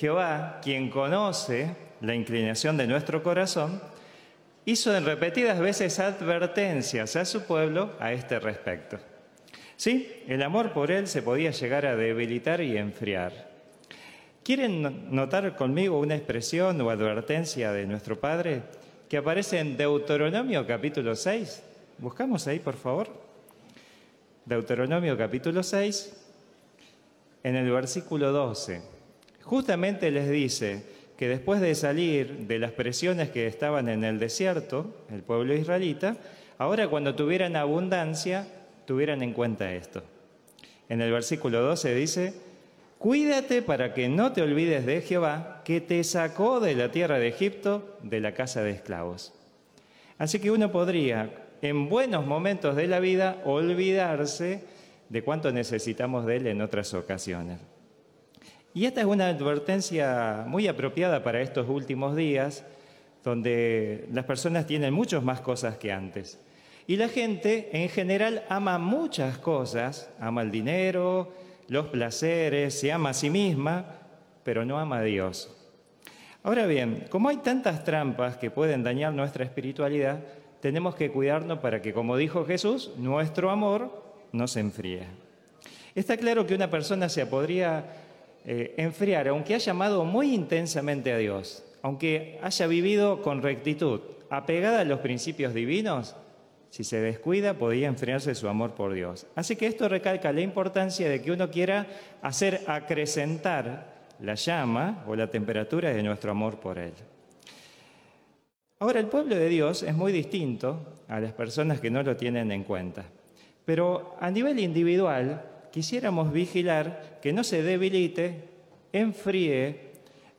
Jehová, quien conoce la inclinación de nuestro corazón, hizo en repetidas veces advertencias a su pueblo a este respecto. Sí, el amor por él se podía llegar a debilitar y enfriar. ¿Quieren notar conmigo una expresión o advertencia de nuestro Padre que aparece en Deuteronomio capítulo 6? Buscamos ahí, por favor. Deuteronomio capítulo 6, en el versículo 12. Justamente les dice que después de salir de las presiones que estaban en el desierto, el pueblo israelita, ahora cuando tuvieran abundancia, tuvieran en cuenta esto. En el versículo 12 dice, Cuídate para que no te olvides de Jehová, que te sacó de la tierra de Egipto, de la casa de esclavos. Así que uno podría, en buenos momentos de la vida, olvidarse de cuánto necesitamos de Él en otras ocasiones. Y esta es una advertencia muy apropiada para estos últimos días, donde las personas tienen muchas más cosas que antes. Y la gente en general ama muchas cosas, ama el dinero, los placeres, se ama a sí misma, pero no ama a Dios. Ahora bien, como hay tantas trampas que pueden dañar nuestra espiritualidad, tenemos que cuidarnos para que, como dijo Jesús, nuestro amor no se enfríe. Está claro que una persona se podría eh, enfriar, aunque haya amado muy intensamente a Dios, aunque haya vivido con rectitud, apegada a los principios divinos, si se descuida, podría enfriarse su amor por Dios. Así que esto recalca la importancia de que uno quiera hacer acrecentar la llama o la temperatura de nuestro amor por Él. Ahora, el pueblo de Dios es muy distinto a las personas que no lo tienen en cuenta. Pero a nivel individual, quisiéramos vigilar que no se debilite, enfríe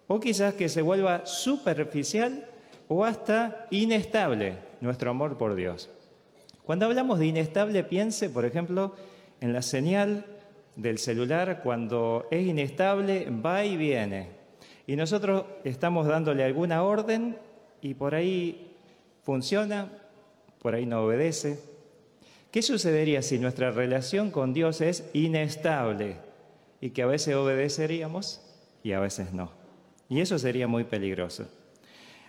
o quizás que se vuelva superficial o hasta inestable nuestro amor por Dios. Cuando hablamos de inestable, piense, por ejemplo, en la señal del celular, cuando es inestable, va y viene. Y nosotros estamos dándole alguna orden y por ahí funciona, por ahí no obedece. ¿Qué sucedería si nuestra relación con Dios es inestable y que a veces obedeceríamos y a veces no? Y eso sería muy peligroso.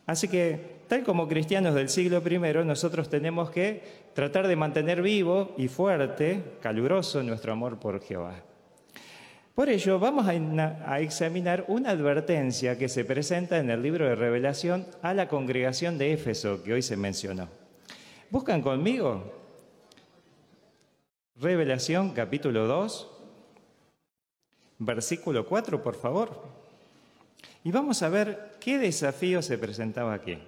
Así que, tal como cristianos del siglo I, nosotros tenemos que tratar de mantener vivo y fuerte, caluroso nuestro amor por Jehová. Por ello, vamos a, examinar una advertencia que se presenta en el libro de Revelación a la congregación de Éfeso, que hoy se mencionó. ¿Buscan conmigo? Revelación capítulo 2, versículo 4, por favor. Y vamos a ver qué desafío se presentaba aquí.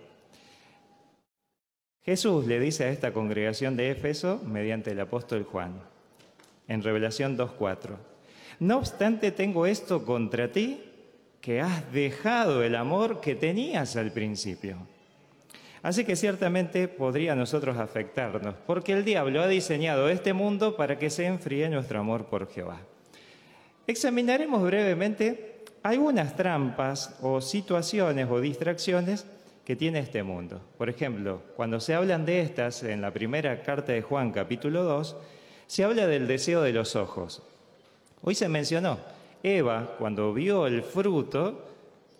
Jesús le dice a esta congregación de Éfeso mediante el apóstol Juan, en Revelación 2.4, no obstante tengo esto contra ti, que has dejado el amor que tenías al principio. Así que ciertamente podría a nosotros afectarnos, porque el diablo ha diseñado este mundo para que se enfríe nuestro amor por Jehová. Examinaremos brevemente algunas trampas o situaciones o distracciones que tiene este mundo. Por ejemplo, cuando se hablan de estas en la primera carta de Juan capítulo 2, se habla del deseo de los ojos. Hoy se mencionó, Eva cuando vio el fruto,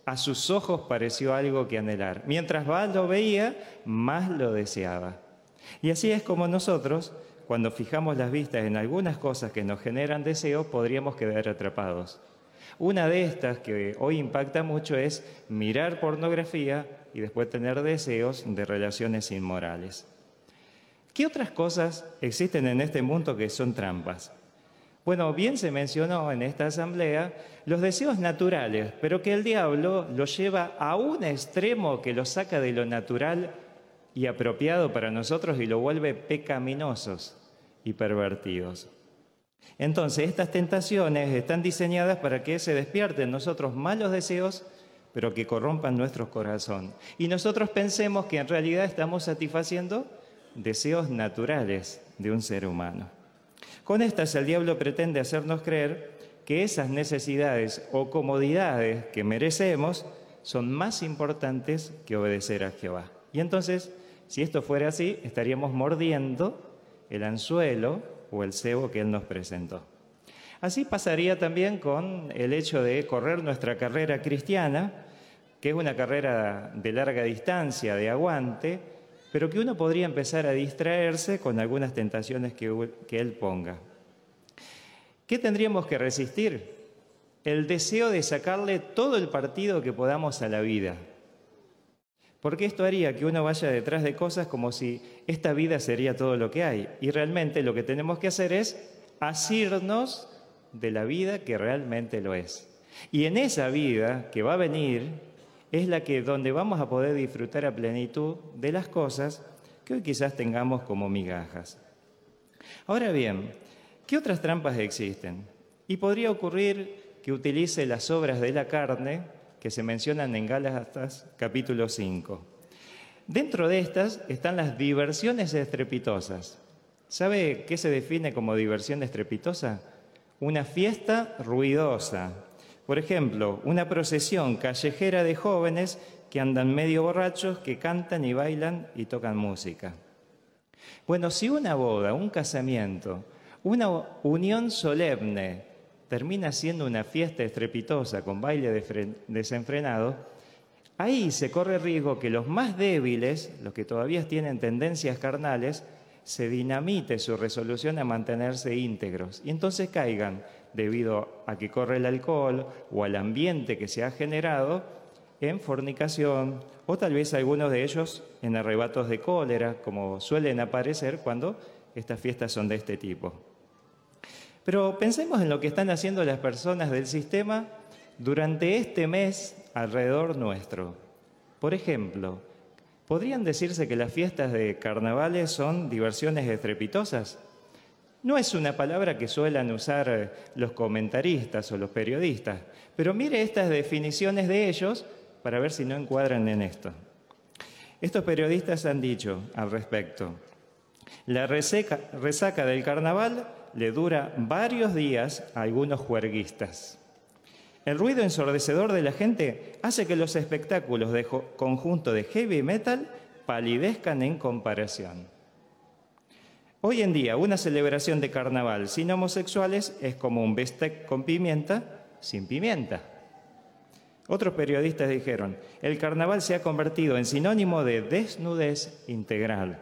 a sus ojos pareció algo que anhelar. Mientras más lo veía, más lo deseaba. Y así es como nosotros, cuando fijamos las vistas en algunas cosas que nos generan deseo, podríamos quedar atrapados. Una de estas que hoy impacta mucho es mirar pornografía y después tener deseos de relaciones inmorales. ¿Qué otras cosas existen en este mundo que son trampas? Bueno, bien se mencionó en esta asamblea los deseos naturales, pero que el diablo los lleva a un extremo que los saca de lo natural y apropiado para nosotros y lo vuelve pecaminosos y pervertidos. Entonces, estas tentaciones están diseñadas para que se despierten nosotros malos deseos, pero que corrompan nuestro corazón. Y nosotros pensemos que en realidad estamos satisfaciendo deseos naturales de un ser humano. Con estas el diablo pretende hacernos creer que esas necesidades o comodidades que merecemos son más importantes que obedecer a Jehová. Y entonces, si esto fuera así, estaríamos mordiendo el anzuelo o el cebo que Él nos presentó. Así pasaría también con el hecho de correr nuestra carrera cristiana, que es una carrera de larga distancia, de aguante, pero que uno podría empezar a distraerse con algunas tentaciones que, que Él ponga. ¿Qué tendríamos que resistir? El deseo de sacarle todo el partido que podamos a la vida. Porque esto haría que uno vaya detrás de cosas como si esta vida sería todo lo que hay. Y realmente lo que tenemos que hacer es asirnos de la vida que realmente lo es. Y en esa vida que va a venir, es la que donde vamos a poder disfrutar a plenitud de las cosas que hoy quizás tengamos como migajas. Ahora bien, ¿qué otras trampas existen? Y podría ocurrir que utilice las obras de la carne que se mencionan en Gálatas capítulo 5. Dentro de estas están las diversiones estrepitosas. ¿Sabe qué se define como diversión estrepitosa? Una fiesta ruidosa, por ejemplo, una procesión callejera de jóvenes que andan medio borrachos, que cantan y bailan y tocan música. Bueno, si una boda, un casamiento, una unión solemne termina siendo una fiesta estrepitosa con baile desenfrenado, ahí se corre riesgo que los más débiles, los que todavía tienen tendencias carnales, se dinamite su resolución a mantenerse íntegros y entonces caigan debido a que corre el alcohol o al ambiente que se ha generado en fornicación o tal vez algunos de ellos en arrebatos de cólera, como suelen aparecer cuando estas fiestas son de este tipo. Pero pensemos en lo que están haciendo las personas del sistema durante este mes alrededor nuestro. Por ejemplo, ¿podrían decirse que las fiestas de carnavales son diversiones estrepitosas? No es una palabra que suelan usar eh, los comentaristas o los periodistas, pero mire estas definiciones de ellos para ver si no encuadran en esto. Estos periodistas han dicho al respecto, la resaca del carnaval le dura varios días a algunos juerguistas. El ruido ensordecedor de la gente hace que los espectáculos de conjunto de heavy metal palidezcan en comparación. Hoy en día, una celebración de carnaval sin homosexuales es como un bistec con pimienta sin pimienta. Otros periodistas dijeron, el carnaval se ha convertido en sinónimo de desnudez integral.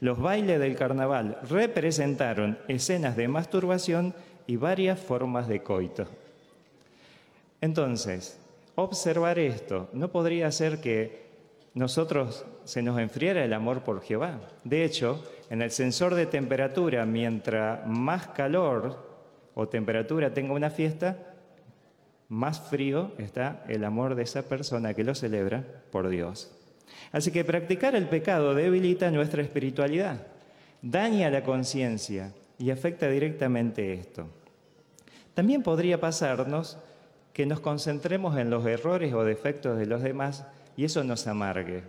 Los bailes del carnaval representaron escenas de masturbación y varias formas de coito. Entonces, observar esto no podría ser que nosotros se nos enfriara el amor por Jehová. De hecho, en el sensor de temperatura, mientras más calor o temperatura tenga una fiesta, más frío está el amor de esa persona que lo celebra por Dios. Así que practicar el pecado debilita nuestra espiritualidad, daña la conciencia y afecta directamente esto. También podría pasarnos que nos concentremos en los errores o defectos de los demás y eso nos amargue.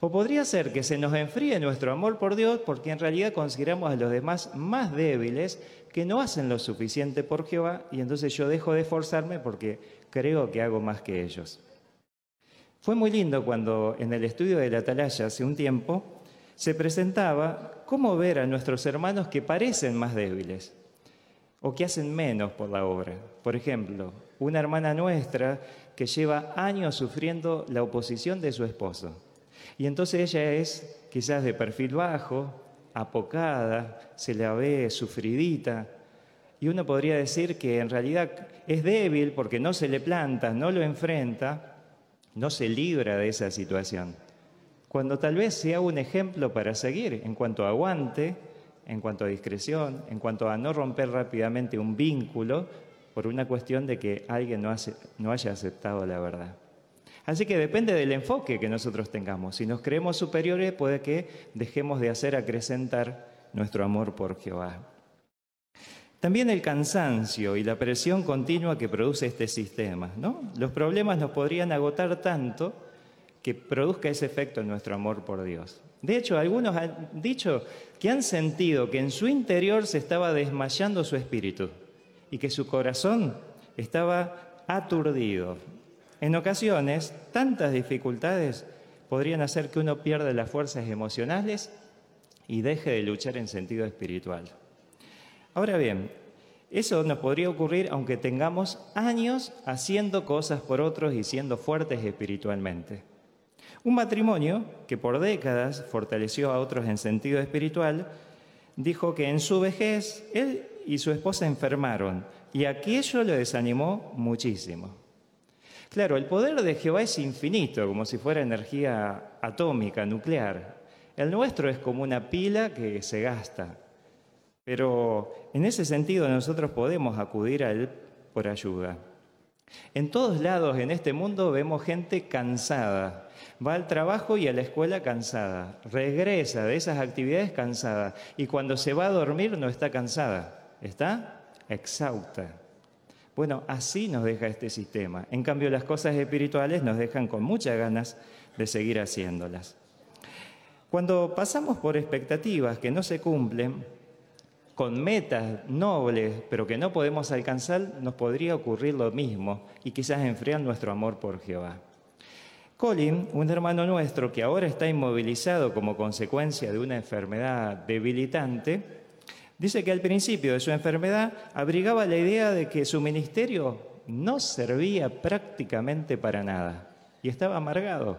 O podría ser que se nos enfríe nuestro amor por Dios porque en realidad consideramos a los demás más débiles que no hacen lo suficiente por Jehová y entonces yo dejo de esforzarme porque creo que hago más que ellos. Fue muy lindo cuando en el estudio de la atalaya hace un tiempo se presentaba cómo ver a nuestros hermanos que parecen más débiles o que hacen menos por la obra. Por ejemplo, una hermana nuestra que lleva años sufriendo la oposición de su esposo. Y entonces ella es quizás de perfil bajo, apocada, se la ve sufridita. Y uno podría decir que en realidad es débil porque no se le planta, no lo enfrenta, no se libra de esa situación. Cuando tal vez sea un ejemplo para seguir en cuanto a aguante, en cuanto a discreción, en cuanto a no romper rápidamente un vínculo por una cuestión de que alguien no, haya aceptado la verdad. Así que depende del enfoque que nosotros tengamos. Si nos creemos superiores, puede que dejemos de hacer acrecentar nuestro amor por Jehová. También el cansancio y la presión continua que produce este sistema. ¿no? Los problemas nos podrían agotar tanto que produzca ese efecto en nuestro amor por Dios. De hecho, algunos han dicho que han sentido que en su interior se estaba desmayando su espíritu y que su corazón estaba aturdido, en ocasiones, tantas dificultades podrían hacer que uno pierda las fuerzas emocionales y deje de luchar en sentido espiritual. Ahora bien, Eso nos podría ocurrir aunque tengamos años haciendo cosas por otros y siendo fuertes espiritualmente. Un matrimonio que por décadas fortaleció a otros en sentido espiritual, dijo que en su vejez él y su esposa enfermaron y aquello le desanimó muchísimo. Claro, el poder de Jehová es infinito, como si fuera energía atómica, nuclear. El nuestro es como una pila que se gasta. Pero en ese sentido nosotros podemos acudir a Él por ayuda. En todos lados en este mundo vemos gente cansada. Va al trabajo y a la escuela cansada. Regresa de esas actividades cansada. Y cuando se va a dormir no está cansada. Está exhausta. Bueno, así nos deja este sistema. En cambio, las cosas espirituales nos dejan con muchas ganas de seguir haciéndolas. Cuando pasamos por expectativas que no se cumplen, con metas nobles, pero que no podemos alcanzar, nos podría ocurrir lo mismo y quizás enfriar nuestro amor por Jehová. Colin, un hermano nuestro que ahora está inmovilizado como consecuencia de una enfermedad debilitante, dice que al principio de su enfermedad abrigaba la idea de que su ministerio no servía prácticamente para nada y estaba amargado.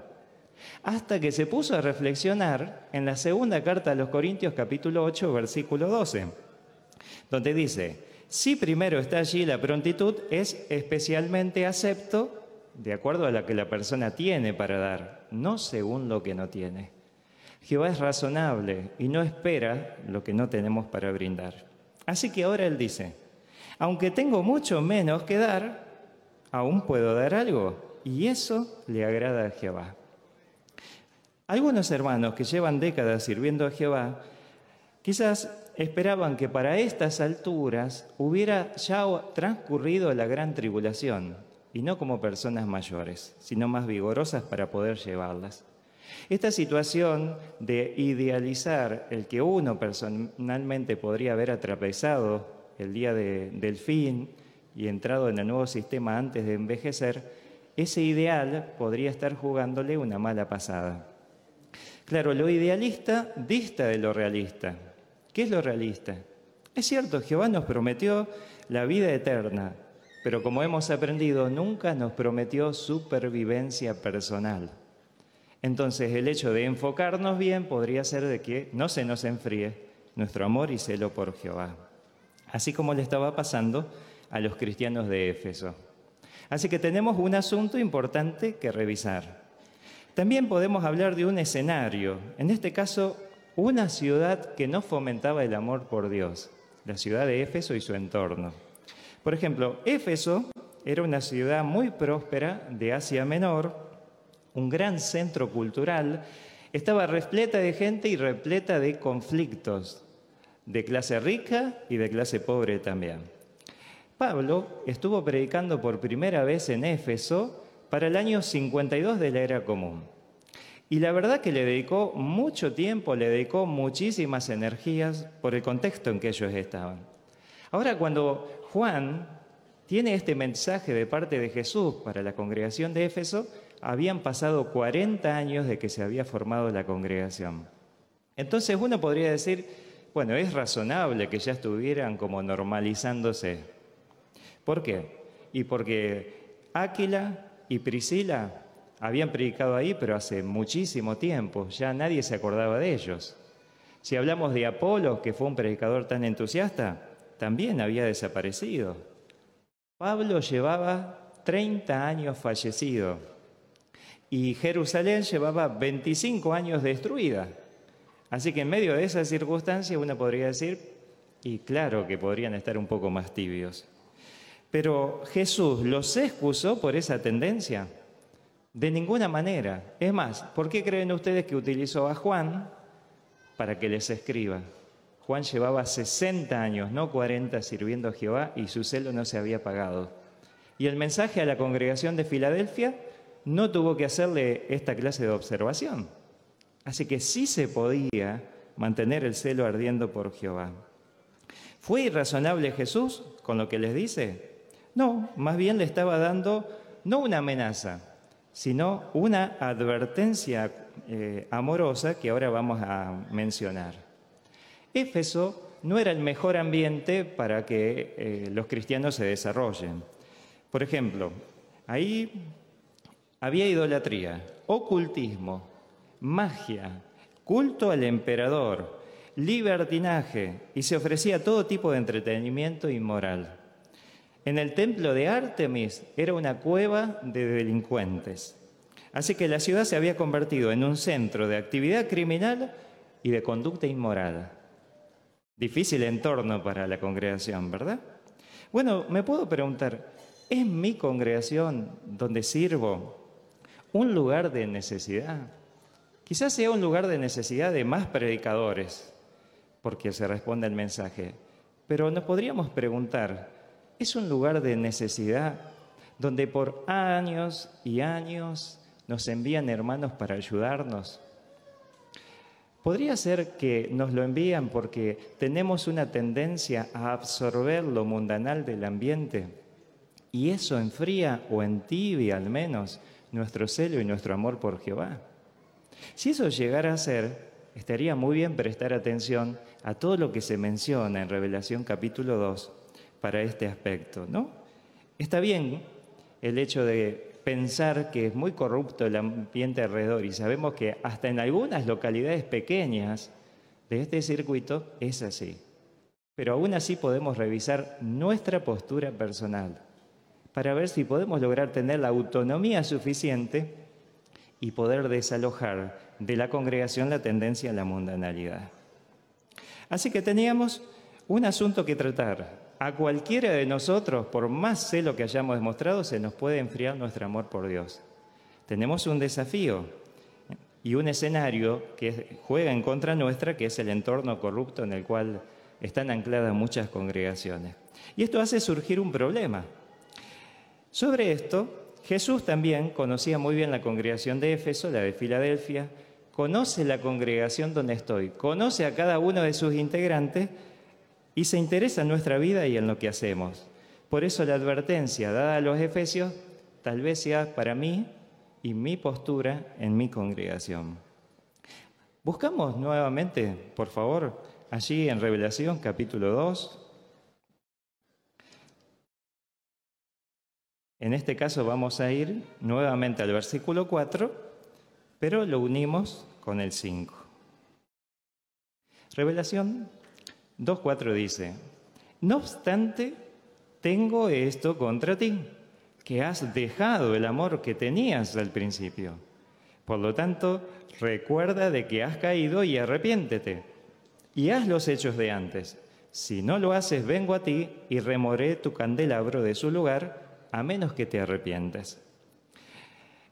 Hasta que se puso a reflexionar en la segunda carta a los Corintios capítulo 8 versículo 12 donde dice, si primero está allí la prontitud, es especialmente acepto de acuerdo a lo que la persona tiene para dar, no según lo que no tiene. Jehová es razonable y no espera lo que no tenemos para brindar. Así que ahora Él dice, aunque tengo mucho menos que dar, aún puedo dar algo, y eso le agrada a Jehová. Algunos hermanos que llevan décadas sirviendo a Jehová, quizás esperaban que para estas alturas hubiera ya transcurrido la gran tribulación, y no como personas mayores, sino más vigorosas para poder llevarlas. Esta situación de idealizar el que uno personalmente podría haber atravesado el día del fin y entrado en el nuevo sistema antes de envejecer, ese ideal podría estar jugándole una mala pasada. Claro, lo idealista dista de lo realista. ¿Qué es lo realista? Es cierto, Jehová nos prometió la vida eterna, pero como hemos aprendido, nunca nos prometió supervivencia personal. Entonces el hecho de enfocarnos bien podría ser de que no se nos enfríe nuestro amor y celo por Jehová, así como le estaba pasando a los cristianos de Éfeso. Así que tenemos un asunto importante que revisar. También podemos hablar de un escenario, en este caso una ciudad que no fomentaba el amor por Dios, la ciudad de Éfeso y su entorno. Por ejemplo, Éfeso era una ciudad muy próspera de Asia Menor, un gran centro cultural, estaba repleta de gente y repleta de conflictos, de clase rica y de clase pobre también. Pablo estuvo predicando por primera vez en Éfeso para el año 52 de la era común. Y la verdad que le dedicó mucho tiempo, le dedicó muchísimas energías por el contexto en que ellos estaban. Ahora cuando Juan tiene este mensaje de parte de Jesús para la congregación de Éfeso, habían pasado 40 años de que se había formado la congregación. Entonces uno podría decir, bueno, es razonable que ya estuvieran como normalizándose. ¿Por qué? Y porque Áquila y Priscila habían predicado ahí, pero hace muchísimo tiempo, ya nadie se acordaba de ellos. Si hablamos de Apolo, que fue un predicador tan entusiasta, también había desaparecido. Pablo llevaba 30 años fallecido y Jerusalén llevaba 25 años destruida. Así que en medio de esas circunstancias uno podría decir, y claro que podrían estar un poco más tibios. Pero Jesús los excusó por esa tendencia. De ninguna manera. Es más, ¿por qué creen ustedes que utilizó a Juan para que les escriba? Juan llevaba 60 años, no 40, sirviendo a Jehová y su celo no se había pagado. Y el mensaje a la congregación de Filadelfia no tuvo que hacerle esta clase de observación. Así que sí se podía mantener el celo ardiendo por Jehová. ¿Fue irrazonable Jesús con lo que les dice? No, más bien le estaba dando no una amenaza, sino una advertencia eh, amorosa que ahora vamos a mencionar. Éfeso no era el mejor ambiente para que eh, los cristianos se desarrollen. Por ejemplo, ahí había idolatría, ocultismo, magia, culto al emperador, libertinaje y se ofrecía todo tipo de entretenimiento inmoral. En el templo de Artemis era una cueva de delincuentes. Así que la ciudad se había convertido en un centro de actividad criminal y de conducta inmoral. Difícil entorno para la congregación, ¿verdad? Bueno, me puedo preguntar, ¿es mi congregación donde sirvo un lugar de necesidad? Quizás sea un lugar de necesidad de más predicadores, porque se responde al mensaje. Pero nos podríamos preguntar, ¿es un lugar de necesidad donde por años y años nos envían hermanos para ayudarnos? Podría ser que nos lo envían porque tenemos una tendencia a absorber lo mundanal del ambiente y eso enfría o entibia al menos nuestro celo y nuestro amor por Jehová. Si eso llegara a ser, estaría muy bien prestar atención a todo lo que se menciona en Revelación capítulo 2 para este aspecto, ¿no? Está bien el hecho de pensar que es muy corrupto el ambiente alrededor y sabemos que hasta en algunas localidades pequeñas de este circuito es así. Pero aún así podemos revisar nuestra postura personal para ver si podemos lograr tener la autonomía suficiente y poder desalojar de la congregación la tendencia a la mundanalidad. Así que teníamos un asunto que tratar, a cualquiera de nosotros, por más celo que hayamos demostrado, se nos puede enfriar nuestro amor por Dios. Tenemos un desafío y un escenario que juega en contra nuestra, que es el entorno corrupto en el cual están ancladas muchas congregaciones. Y esto hace surgir un problema. Sobre esto, Jesús también conocía muy bien la congregación de Éfeso, la de Filadelfia, conoce la congregación donde estoy, conoce a cada uno de sus integrantes y se interesa en nuestra vida y en lo que hacemos. Por eso la advertencia dada a los efesios tal vez sea para mí y mi postura en mi congregación. Buscamos nuevamente, por favor, allí en Revelación capítulo 2. En este caso vamos a ir nuevamente al versículo 4, pero lo unimos con el 5. Revelación 2.4 dice, no obstante, tengo esto contra ti, que has dejado el amor que tenías al principio. Por lo tanto, recuerda de que has caído y arrepiéntete, y haz los hechos de antes. Si no lo haces, vengo a ti y remoré tu candelabro de su lugar, a menos que te arrepientes.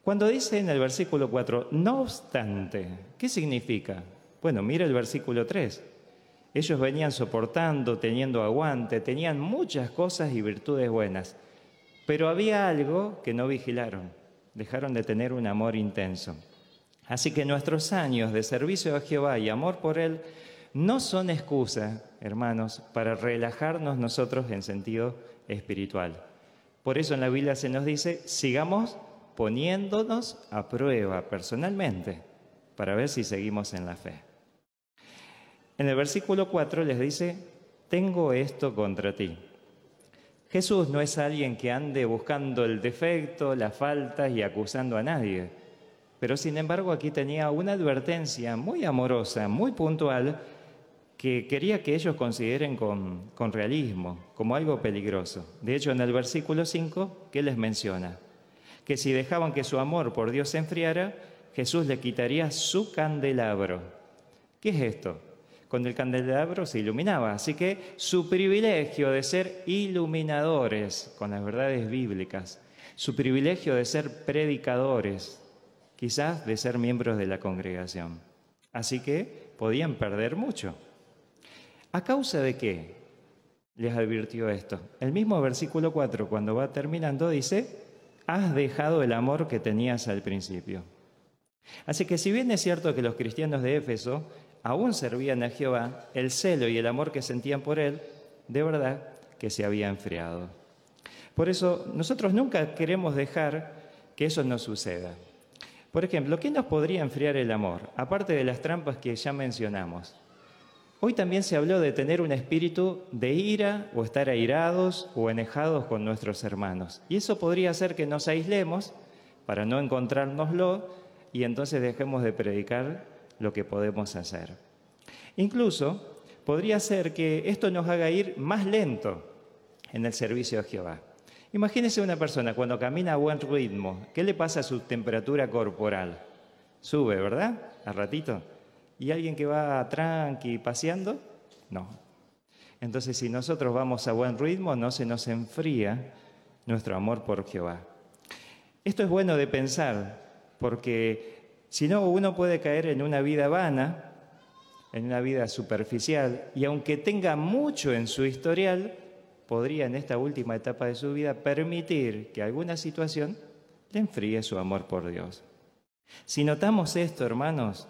Cuando dice en el versículo 4, no obstante, ¿qué significa? Bueno, mira el versículo 3. Ellos venían soportando, teniendo aguante, tenían muchas cosas y virtudes buenas, pero había algo que no vigilaron, dejaron de tener un amor intenso. Así que nuestros años de servicio a Jehová y amor por Él no son excusa, hermanos, para relajarnos nosotros en sentido espiritual. Por eso en la Biblia se nos dice, sigamos poniéndonos a prueba personalmente para ver si seguimos en la fe. En el versículo 4 les dice, tengo esto contra ti. Jesús no es alguien que ande buscando el defecto, las faltas y acusando a nadie. Pero sin embargo aquí tenía una advertencia muy amorosa, muy puntual, que quería que ellos consideren con, realismo, como algo peligroso. De hecho, en el versículo 5, ¿qué les menciona? Que si dejaban que su amor por Dios se enfriara, Jesús le quitaría su candelabro. ¿Qué es esto? con el candelabro se iluminaba. Así que su privilegio de ser iluminadores con las verdades bíblicas, su privilegio de ser predicadores, quizás de ser miembros de la congregación. Así que podían perder mucho. ¿A causa de qué? Les advirtió esto. El mismo versículo 4, cuando va terminando, dice, has dejado el amor que tenías al principio. Así que si bien es cierto que los cristianos de Éfeso aún servían a Jehová, el celo y el amor que sentían por Él, de verdad que se había enfriado. Por eso nosotros nunca queremos dejar que eso no suceda. Por ejemplo, ¿qué nos podría enfriar el amor? Aparte de las trampas que ya mencionamos. Hoy también se habló de tener un espíritu de ira o estar airados o enejados con nuestros hermanos. Y eso podría hacer que nos aislemos para no encontrárnoslo y entonces dejemos de predicar lo que podemos hacer. Incluso podría ser que esto nos haga ir más lento en el servicio a Jehová. Imagínese una persona cuando camina a buen ritmo, ¿qué le pasa a su temperatura corporal? Sube, ¿verdad? A ratito. ¿Y alguien que va tranqui, paseando? No. Entonces, si nosotros vamos a buen ritmo, no se nos enfría nuestro amor por Jehová. Esto es bueno de pensar, porque si no, uno puede caer en una vida vana, en una vida superficial, y aunque tenga mucho en su historial, podría en esta última etapa de su vida permitir que alguna situación le enfríe su amor por Dios. Si notamos esto, hermanos,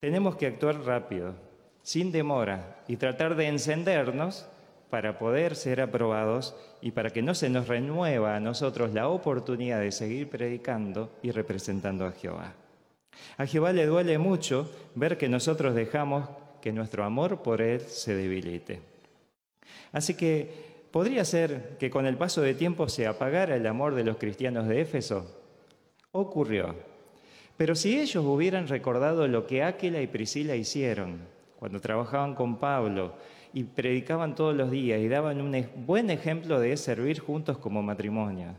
tenemos que actuar rápido, sin demora, y tratar de encendernos para poder ser aprobados y para que no se nos renueva a nosotros la oportunidad de seguir predicando y representando a Jehová. A Jehová le duele mucho ver que nosotros dejamos que nuestro amor por Él se debilite. Así que podría ser que con el paso de tiempo se apagara el amor de los cristianos de Éfeso. Ocurrió, pero si ellos hubieran recordado lo que Áquila y Priscila hicieron cuando trabajaban con Pablo y predicaban todos los días y daban un buen ejemplo de servir juntos como matrimonio,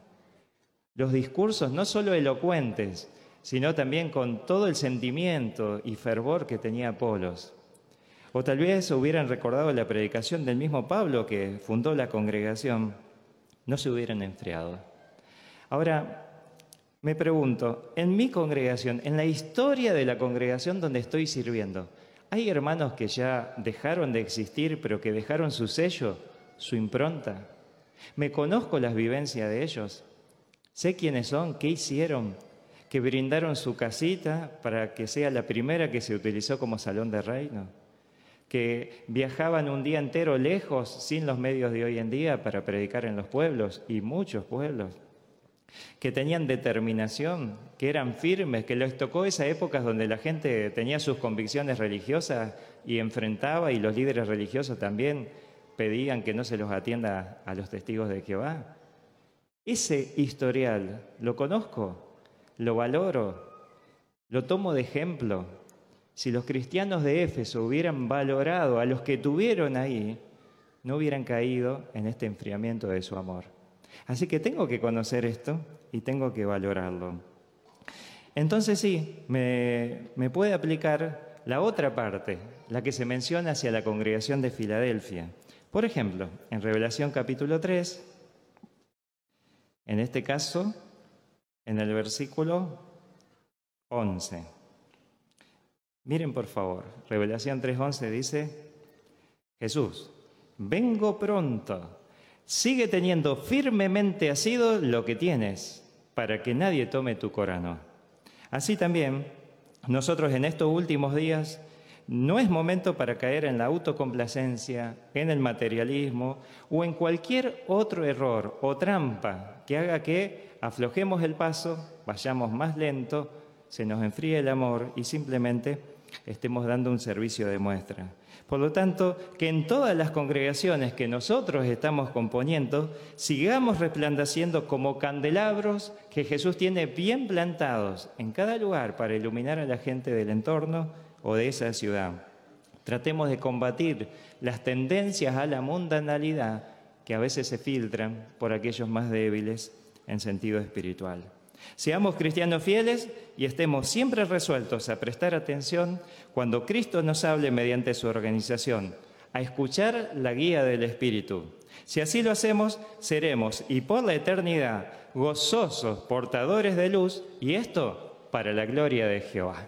los discursos no solo elocuentes, sino también con todo el sentimiento y fervor que tenía Apolos. O tal vez hubieran recordado la predicación del mismo Pablo que fundó la congregación, no se hubieran enfriado. Ahora, me pregunto, en mi congregación, en la historia de la congregación donde estoy sirviendo, ¿hay hermanos que ya dejaron de existir, pero que dejaron su sello, su impronta? ¿Me conozco las vivencias de ellos? ¿Sé quiénes son? ¿Qué hicieron? ¿Que brindaron su casita para que sea la primera que se utilizó como salón de reino? ¿Que viajaban un día entero lejos sin los medios de hoy en día para predicar en los pueblos y muchos pueblos? Que tenían determinación, que eran firmes, que les tocó esa época donde la gente tenía sus convicciones religiosas y enfrentaba y los líderes religiosos también pedían que no se los atienda a los testigos de Jehová. Ese historial lo conozco, lo valoro, lo tomo de ejemplo. Si los cristianos de Éfeso hubieran valorado a los que tuvieron ahí, no hubieran caído en este enfriamiento de su amor. Así que tengo que conocer esto y tengo que valorarlo. Entonces sí, me, puede aplicar la otra parte, la que se menciona hacia la congregación de Filadelfia. Por ejemplo, en Revelación capítulo 3, en este caso, en el versículo 11. Miren por favor, Revelación 3.11 dice, Jesús, vengo pronto. Sigue teniendo firmemente asido lo que tienes, para que nadie tome tu corano. Así también, nosotros en estos últimos días no es momento para caer en la autocomplacencia, en el materialismo o en cualquier otro error o trampa que haga que aflojemos el paso, vayamos más lento, se nos enfríe el amor y simplemente estemos dando un servicio de muestra. Por lo tanto, que en todas las congregaciones que nosotros estamos componiendo, sigamos resplandeciendo como candelabros que Jesús tiene bien plantados en cada lugar para iluminar a la gente del entorno o de esa ciudad. Tratemos de combatir las tendencias a la mundanalidad que a veces se filtran por aquellos más débiles en sentido espiritual. Seamos cristianos fieles y estemos siempre resueltos a prestar atención cuando Cristo nos hable mediante su organización, a escuchar la guía del Espíritu. Si así lo hacemos, seremos y por la eternidad gozosos portadores de luz y esto para la gloria de Jehová.